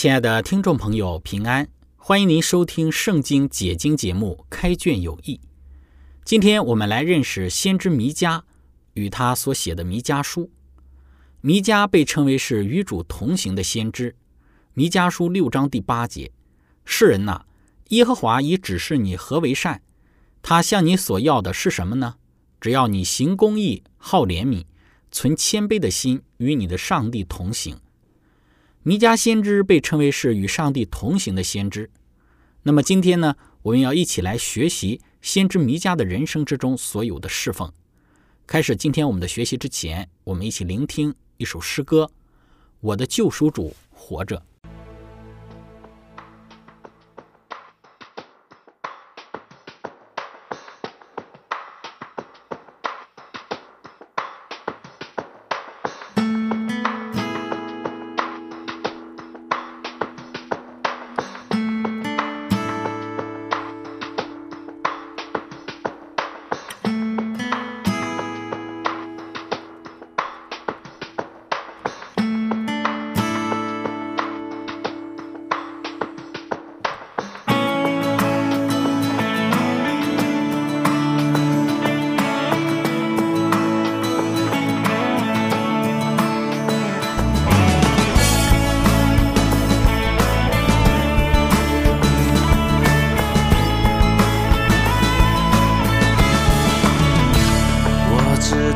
亲爱的听众朋友，平安！欢迎您收听《圣经解经》节目《开卷有益》。今天我们来认识先知弥迦与他所写的弥迦书。弥迦被称为是与主同行的先知。弥迦书六章第八节：“世人呐，耶和华已指示你何为善，他向你所要的是什么呢？只要你行公义、好怜悯、存谦卑的心，与你的上帝同行。”弥迦先知被称为是与上帝同行的先知。那么今天呢，我们要一起来学习先知弥迦的人生之中所有的侍奉。开始今天我们的学习之前，我们一起聆听一首诗歌：我的救赎主活着。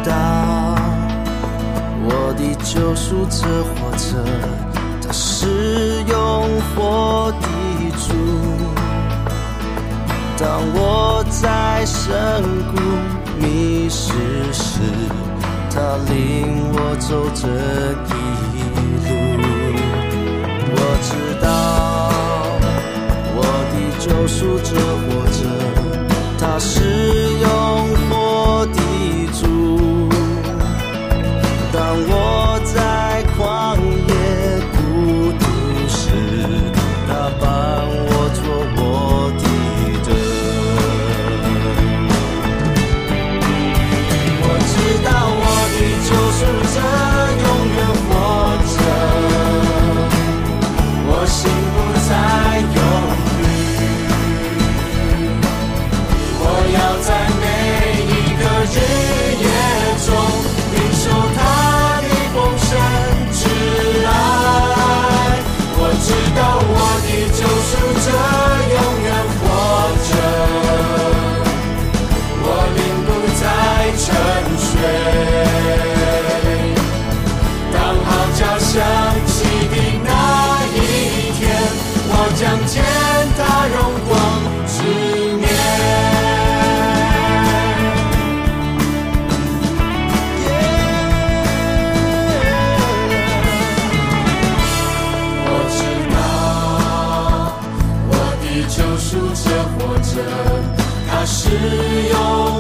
当我的救赎者火车，它是用火的主。当我在深谷迷失时，它领我走这一路。我知道我的救赎者火车，它是用火的我。只有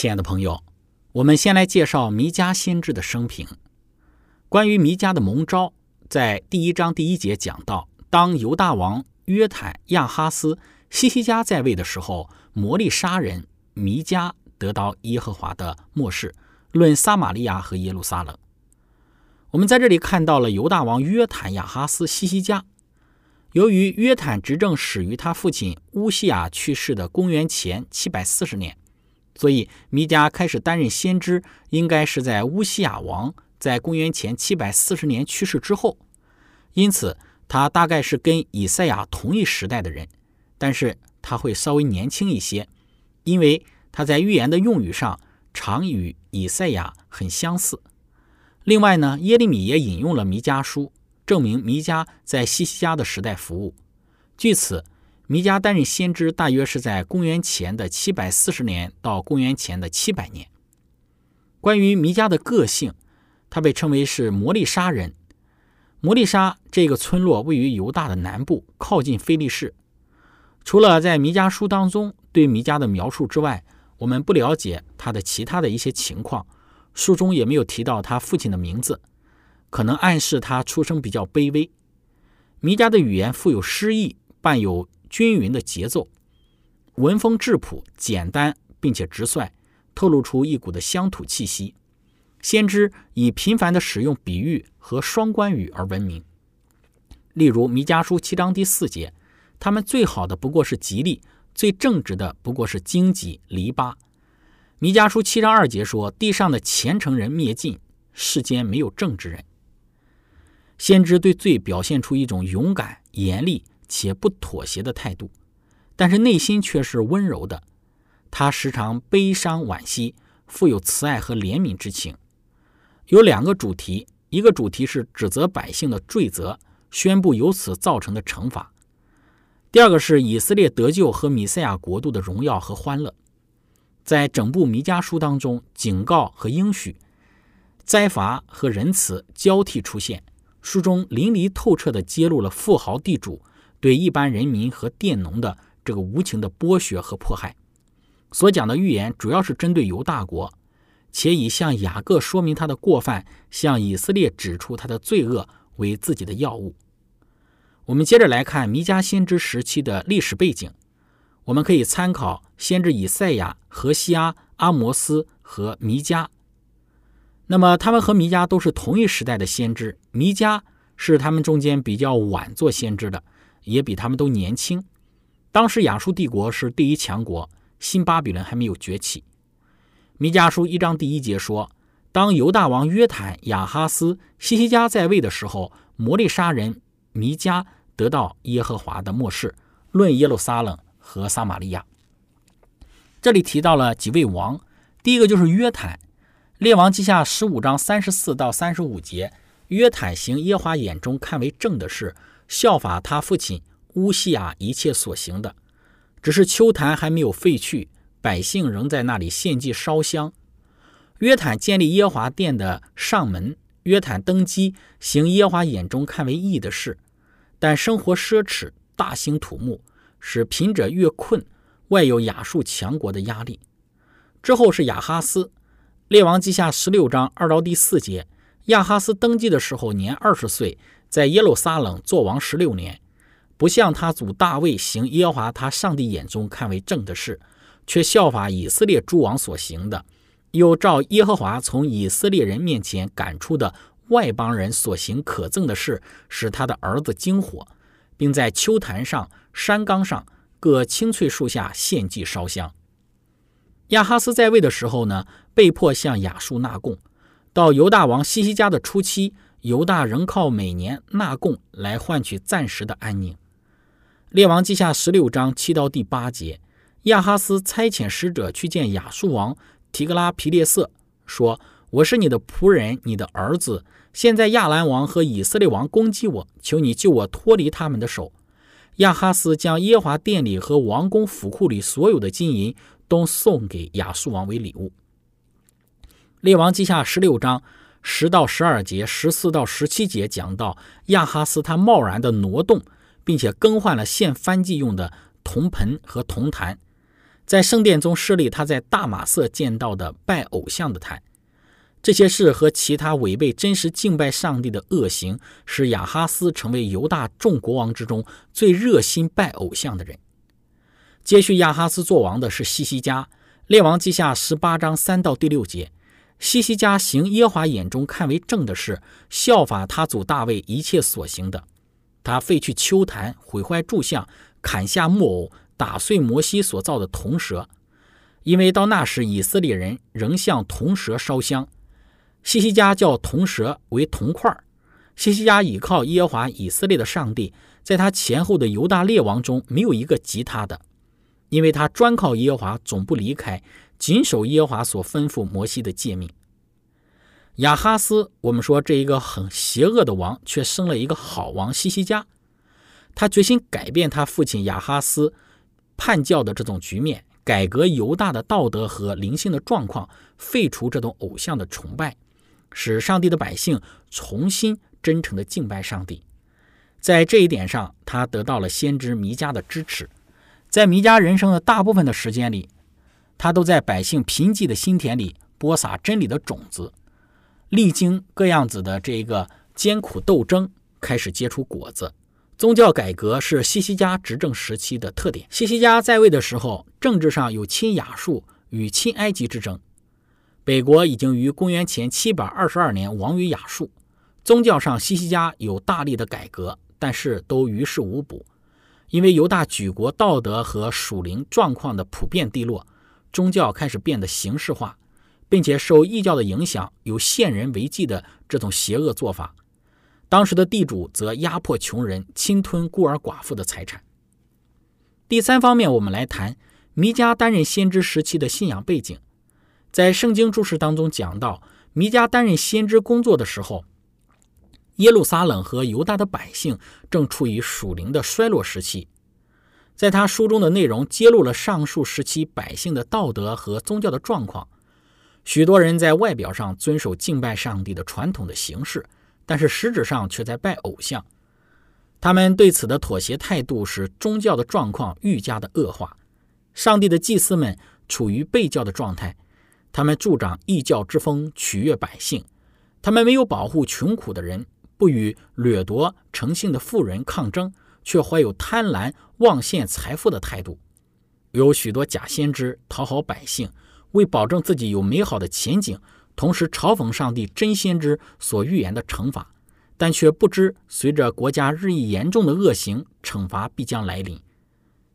亲爱的朋友，我们先来介绍弥迦先知的生平。关于弥迦的蒙召，在第一章第一节讲到：当犹大王约坦、亚哈斯、西西家在位的时候，摩利沙人弥迦得到耶和华的漠视，论撒玛利亚和耶路撒冷。我们在这里看到了犹大王约坦、亚哈斯、西西家。由于约坦执政始于他父亲乌西亚去世的公元前七百四十年。所以，弥迦开始担任先知，应该是在乌西亚王在公元前七百四十年去世之后。因此，他大概是跟以赛亚同一时代的人，但是他会稍微年轻一些，因为他在预言的用语上常与以赛亚很相似。另外呢，耶利米也引用了弥迦书，证明弥迦在西西家的时代服务。据此。弥迦担任先知，大约是在公元前的七百四十年到公元前的七百年。关于弥迦的个性，他被称为是摩利沙人。摩利沙这个村落位于犹大的南部，靠近菲利士。除了在弥迦书当中对弥迦的描述之外，我们不了解他的其他的一些情况。书中也没有提到他父亲的名字，可能暗示他出生比较卑微。弥迦的语言富有诗意，伴有。均匀的节奏，文风质朴、简单，并且直率，透露出一股的乡土气息。先知以频繁的使用比喻和双关语而闻名。例如《弥迦书》七章第四节：“他们最好的不过是吉利，最正直的不过是荆棘篱笆。”《弥迦书》七章二节说：“地上的虔诚人灭尽，世间没有正直人。”先知对罪表现出一种勇敢、严厉。且不妥协的态度，但是内心却是温柔的。他时常悲伤惋惜，富有慈爱和怜悯之情。有两个主题：一个主题是指责百姓的罪责，宣布由此造成的惩罚；第二个是以色列得救和米赛亚国度的荣耀和欢乐。在整部弥迦书当中，警告和应许、灾罚和仁慈交替出现。书中淋漓透彻地揭露了富豪地主。对一般人民和佃农的这个无情的剥削和迫害，所讲的预言主要是针对犹大国，且以向雅各说明他的过犯，向以色列指出他的罪恶为自己的要务。我们接着来看弥迦先知时期的历史背景，我们可以参考先知以赛亚、何西阿、阿摩斯和弥迦。那么他们和弥迦都是同一时代的先知，弥迦是他们中间比较晚做先知的。也比他们都年轻。当时亚述帝国是第一强国，新巴比伦还没有崛起。弥迦书一章第一节说：“当犹大王约坦、亚哈斯、西西家在位的时候，摩利沙人弥迦得到耶和华的漠视，论耶路撒冷和撒玛利亚。”这里提到了几位王，第一个就是约坦。列王记下十五章三十四到三十五节，约坦行耶华眼中看为正的事。效法他父亲乌西亚一切所行的，只是秋坛还没有废去，百姓仍在那里献祭烧香。约坦建立耶华殿的上门，约坦登基行耶华眼中看为义的事，但生活奢侈，大兴土木，使贫者越困，外有亚述强国的压力。之后是亚哈斯，列王记下十六章二到第四节，亚哈斯登基的时候年二十岁。在耶路撒冷做王十六年，不像他祖大卫行耶和华他上帝眼中看为正的事，却效法以色列诸王所行的，又照耶和华从以色列人面前赶出的外邦人所行可憎的事，使他的儿子惊火，并在秋坛上、山冈上各青翠树下献祭烧香。亚哈斯在位的时候呢，被迫向亚述纳贡，到犹大王西西家的初期。犹大仍靠每年纳贡来换取暂时的安宁。列王记下十六章七到第八节，亚哈斯差遣使者去见亚述王提格拉皮列色，说：“我是你的仆人，你的儿子。现在亚兰王和以色列王攻击我，求你救我脱离他们的手。”亚哈斯将耶华殿里和王宫府库里所有的金银都送给亚述王为礼物。列王记下十六章。十到十二节，十四到十七节讲到亚哈斯他贸然的挪动，并且更换了献燔祭用的铜盆和铜坛。在圣殿中设立他在大马色见到的拜偶像的坛。这些事和其他违背真实敬拜上帝的恶行，使亚哈斯成为犹大众国王之中最热心拜偶像的人。接续亚哈斯做王的是西西家，列王记下十八章三到第六节。西西家行耶华眼中看为正的事，效法他祖大卫一切所行的。他废去丘坛，毁坏柱像，砍下木偶，打碎摩西所造的铜蛇，因为到那时以色列人仍向铜蛇烧香。西西家叫铜蛇为铜块儿。西西家倚靠耶华以色列的上帝，在他前后的犹大列王中没有一个及他的，因为他专靠耶华，总不离开。谨守耶和华所吩咐摩西的诫命。亚哈斯，我们说这一个很邪恶的王，却生了一个好王西西家。他决心改变他父亲亚哈斯叛教的这种局面，改革犹大的道德和灵性的状况，废除这种偶像的崇拜，使上帝的百姓重新真诚的敬拜上帝。在这一点上，他得到了先知弥迦的支持。在弥迦人生的大部分的时间里。他都在百姓贫瘠的心田里播撒真理的种子，历经各样子的这个艰苦斗争，开始结出果子。宗教改革是西西家执政时期的特点。西西家在位的时候，政治上有亲亚述与亲埃及之争。北国已经于公元前七百二十二年亡于亚述。宗教上，西西家有大力的改革，但是都于事无补，因为犹大举国道德和属灵状况的普遍低落。宗教开始变得形式化，并且受异教的影响，有献人为祭的这种邪恶做法。当时的地主则压迫穷人，侵吞孤儿寡妇的财产。第三方面，我们来谈弥迦担任先知时期的信仰背景。在圣经注释当中讲到，弥迦担任先知工作的时候，耶路撒冷和犹大的百姓正处于属灵的衰落时期。在他书中的内容揭露了上述时期百姓的道德和宗教的状况。许多人在外表上遵守敬拜上帝的传统的形式，但是实质上却在拜偶像。他们对此的妥协态度使宗教的状况愈加的恶化。上帝的祭司们处于被教的状态，他们助长异教之风，取悦百姓。他们没有保护穷苦的人，不与掠夺诚信的富人抗争。却怀有贪婪、妄献财富的态度，有许多假先知讨好百姓，为保证自己有美好的前景，同时嘲讽上帝真先知所预言的惩罚，但却不知随着国家日益严重的恶行，惩罚必将来临。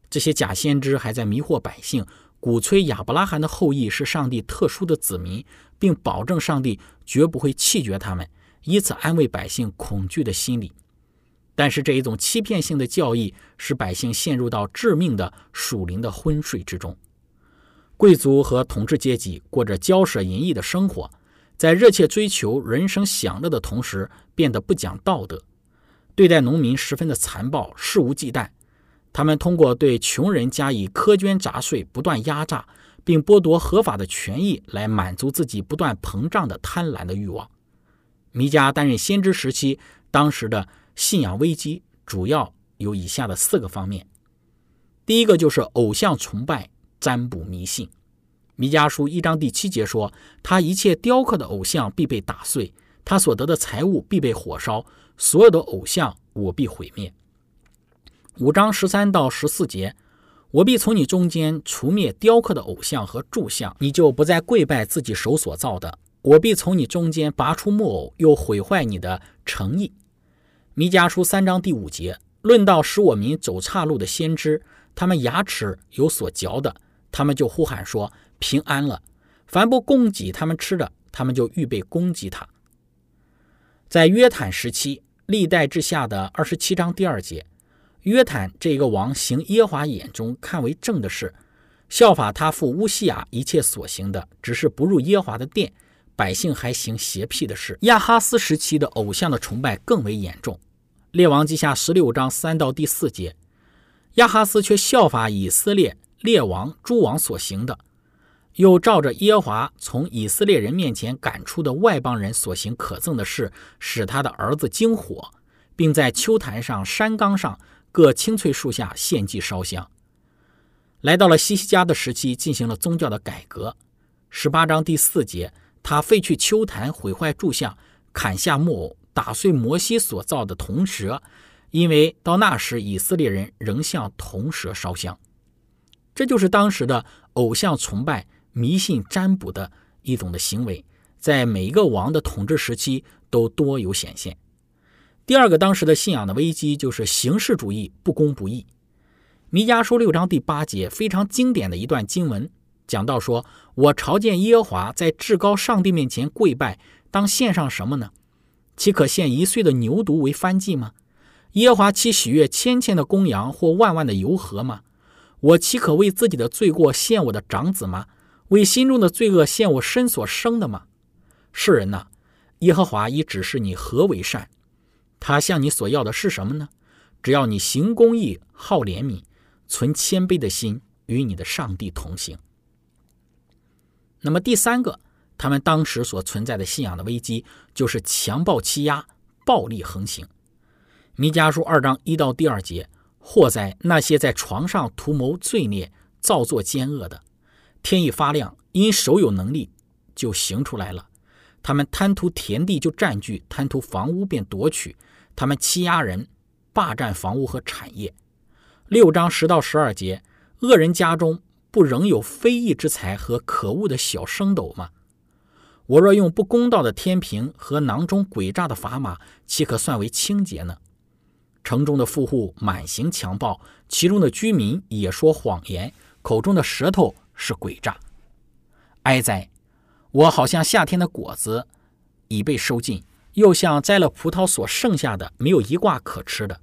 这些假先知还在迷惑百姓，鼓吹亚伯拉罕的后裔是上帝特殊的子民，并保证上帝绝不会弃绝他们，以此安慰百姓恐惧的心理。但是这一种欺骗性的教义使百姓陷入到致命的属灵的昏睡之中。贵族和统治阶级过着骄奢淫逸的生活，在热切追求人生享乐的同时，变得不讲道德，对待农民十分的残暴，肆无忌惮。他们通过对穷人加以苛捐杂税，不断压榨，并剥夺合法的权益，来满足自己不断膨胀的贪婪的欲望。弥迦担任先知时期，当时的。信仰危机主要有以下的四个方面。第一个就是偶像崇拜、占卜迷信。弥迦书一章第七节说：“他一切雕刻的偶像必被打碎，他所得的财物必被火烧，所有的偶像我必毁灭。”五章十三到十四节：“我必从你中间除灭雕刻的偶像和柱像，你就不再跪拜自己手所造的。我必从你中间拔出木偶，又毁坏你的诚意。”弥迦书三章第五节论到使我民走岔路的先知，他们牙齿有所嚼的，他们就呼喊说平安了；凡不供给他们吃的，他们就预备攻击他。在约坦时期，历代之下的二十七章第二节，约坦这个王行耶华眼中看为正的事，效法他父乌西亚一切所行的，只是不入耶华的殿，百姓还行邪僻的事。亚哈斯时期的偶像的崇拜更为严重。列王记下十六章三到第四节，亚哈斯却效法以色列列王诸王所行的，又照着耶和华从以色列人面前赶出的外邦人所行可憎的事，使他的儿子惊火，并在秋坛上、山冈上各青翠树下献祭烧香。来到了西西家的时期，进行了宗教的改革。十八章第四节，他废去丘坛，毁坏柱像，砍下木偶，打碎摩西所造的铜蛇，因为到那时以色列人仍向铜蛇烧香。这就是当时的偶像崇拜、迷信占卜的一种的行为，在每一个王的统治时期都多有显现。第二个当时的信仰的危机就是形式主义不公不义。弥迦书六章第八节非常经典的一段经文，讲到说：“我朝见耶和华，在至高上帝面前跪拜，当献上什么呢？岂可献一岁的牛犊为燔祭吗？耶和华岂喜悦千千的公羊或万万的油河吗？我岂可为自己的罪过献我的长子吗？为心中的罪恶献我身所生的吗？世人呐，耶和华已指示你何为善。”他向你所要的是什么呢？只要你行公义、好怜悯、存谦卑的心，与你的上帝同行。那么第三个，他们当时所存在的信仰的危机，就是强暴欺压、暴力横行。弥迦书二章一到第二节，祸在那些在床上图谋罪孽、造作奸恶的。天一发亮，因手有能力，就行出来了。他们贪图田地就占据，贪图房屋便夺取。他们欺压人，霸占房屋和产业。六章十到十二节，恶人家中不仍有非义之财和可恶的小升斗吗？我若用不公道的天平和囊中诡诈的砝码，岂可算为清洁呢？城中的富户满行强暴，其中的居民也说谎言，口中的舌头是诡诈。哀哉！我好像夏天的果子已被收尽，又像摘了葡萄所剩下的没有一挂可吃的。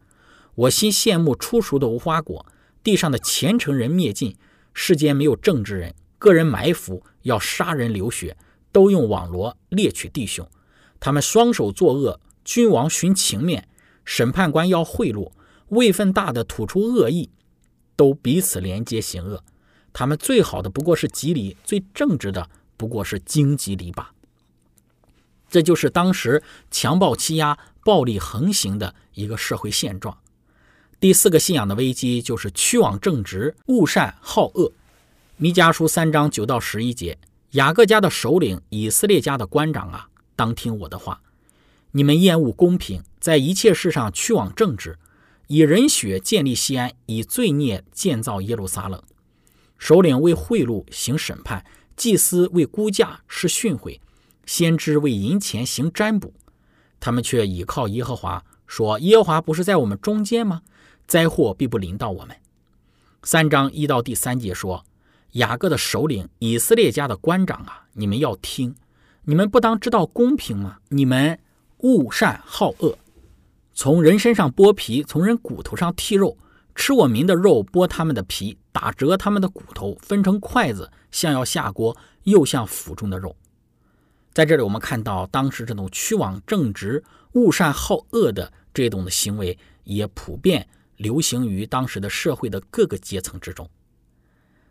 我心羡慕初熟的无花果，地上的虔诚人灭尽，世间没有正直人，个人埋伏要杀人流血，都用网罗猎取弟兄。他们双手作恶，君王寻情面，审判官要贿赂，位分大的吐出恶意，都彼此连接行恶。他们最好的不过是吉利，最正直的。不过是荆棘篱笆，这就是当时强暴欺压、暴力横行的一个社会现状。第四个信仰的危机就是屈枉正直、恶善好恶。弥迦书三章九到十一节：雅各家的首领、以色列家的官长啊，当听我的话。你们厌恶公平，在一切事上屈枉正直，以人血建立西安，以罪孽建造耶路撒冷。首领为贿赂行审判。祭司为估价施训诲，先知为银钱行占卜，他们却倚靠耶和华，说：“耶和华不是在我们中间吗？灾祸必不临到我们。”三章一到第三节说：“雅各的首领，以色列家的官长啊，你们要听，你们不当知道公平吗？你们恶善好恶，从人身上剥皮，从人骨头上剔肉。”吃我民的肉，剥他们的皮，打折他们的骨头，分成筷子，像要下锅，又像腹中的肉。在这里，我们看到当时这种屈枉正直、恶善好恶的这种的行为，也普遍流行于当时的社会的各个阶层之中。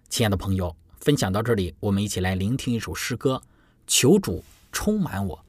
亲爱的朋友，分享到这里，我们一起来聆听一首诗歌：求主充满我。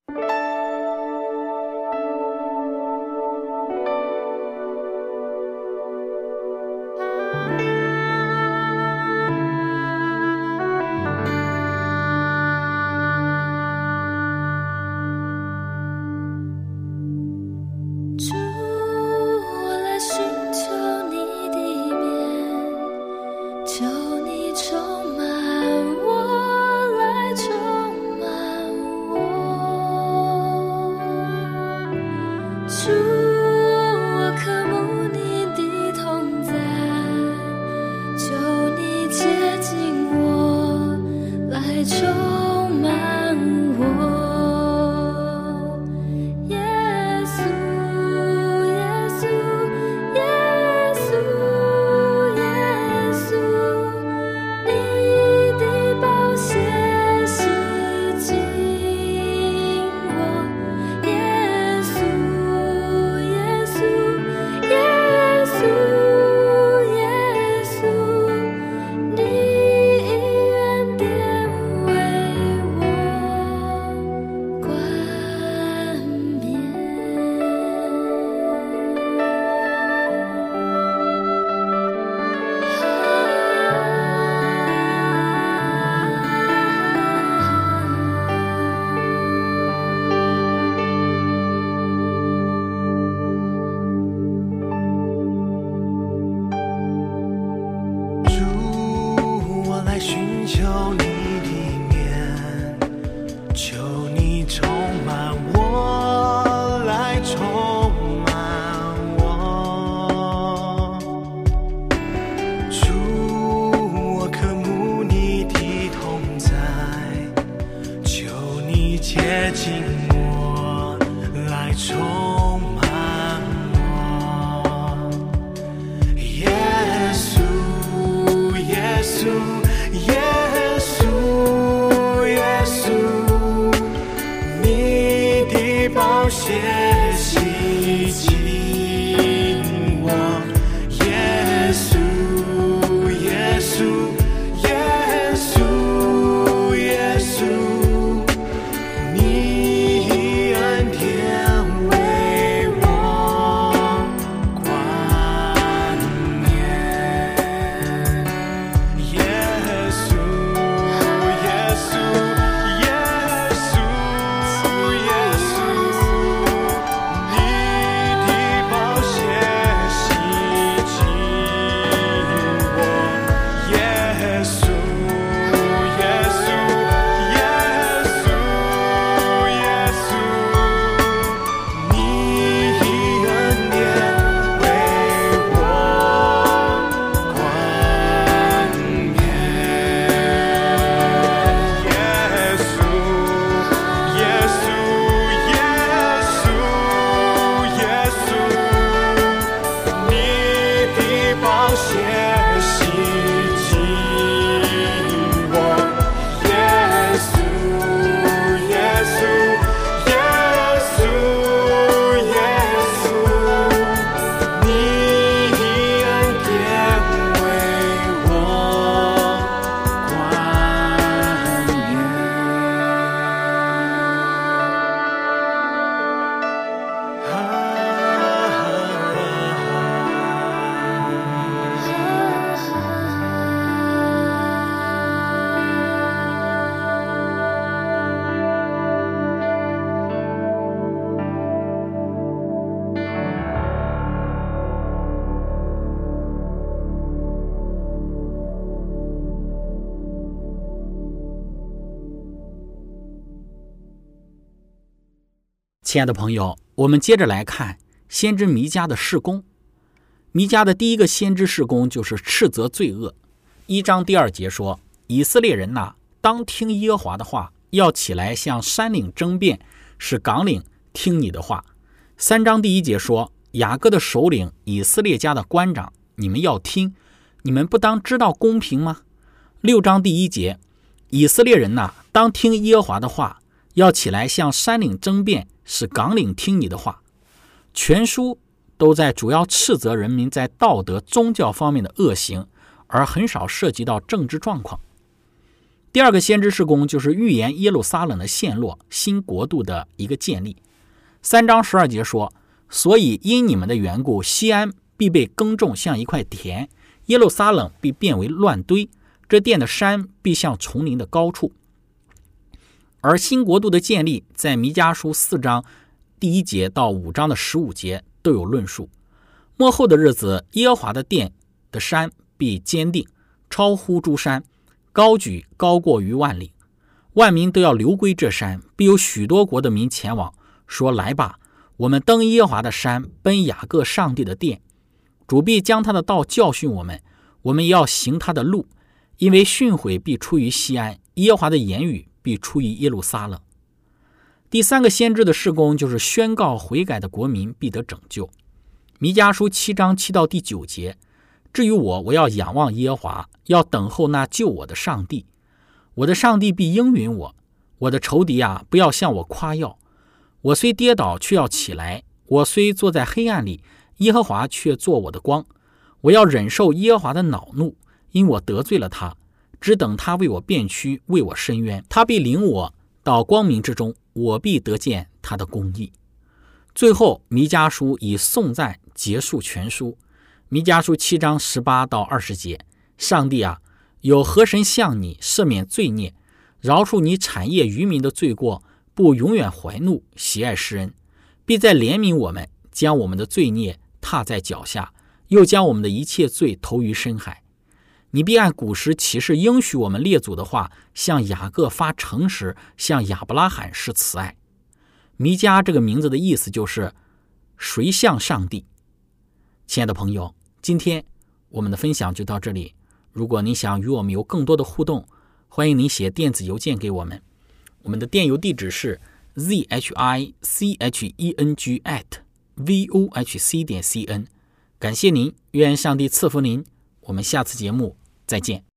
亲爱的朋友，我们接着来看先知弥迦的事工。弥迦的第一个先知事工就是斥责罪恶。一章第二节说：“以色列人呐，当听耶和华的话，要起来向山岭争辩，使港岭听你的话。”三章第一节说：“雅各的首领，以色列家的官长，你们要听，你们不当知道公平吗？”六章第一节：“以色列人呐，当听耶和华的话，要起来向山岭争辩，使港领听你的话。”全书都在主要斥责人民在道德、宗教方面的恶行，而很少涉及到政治状况。第二个先知事工就是预言耶路撒冷的陷落、新国度的一个建立。三章十二节说：“所以因你们的缘故，西安必被耕种，像一块田；耶路撒冷必变为乱堆，这殿的山必像丛林的高处。”而新国度的建立，在弥迦书四章第一节到五章的十五节都有论述。末后的日子，耶和华的殿的山必坚定，超乎诸山，高举高过于万里。万民都要流归这山，必有许多国的民前往，说：“来吧，我们登耶和华的山，奔雅各上帝的殿。主必将他的道教训我们，我们要行他的路，因为训诲必出于西安，耶和华的言语必出于耶路撒冷。”第三个先知的事工就是宣告悔改的国民必得拯救。弥迦书七章七到第九节。至于我，我要仰望耶和华，要等候那救我的上帝。我的上帝必应允我。我的仇敌啊，不要向我夸耀。我虽跌倒，却要起来；我虽坐在黑暗里，耶和华却做我的光。我要忍受耶和华的恼怒，因我得罪了他。只等他为我辩屈，为我伸冤。他必领我到光明之中，我必得见他的公义。最后，弥迦书以颂赞结束全书。弥迦书七章十八到二十节：上帝啊，有何神向你赦免罪孽，饶恕你产业渔民的罪过，不永远怀怒，喜爱施恩，必再怜悯我们，将我们的罪孽踏在脚下，又将我们的一切罪投于深海。你必按古时启示应许我们列祖的话，向雅各发诚实，向亚伯拉罕施慈爱。弥迦这个名字的意思就是谁像上帝。亲爱的朋友，今天我们的分享就到这里。如果你想与我们有更多的互动，欢迎您写电子邮件给我们。我们的电邮地址是 z h i c h e n g at v o h c 点 c n。感谢您，愿上帝赐福您。我们下次节目再见。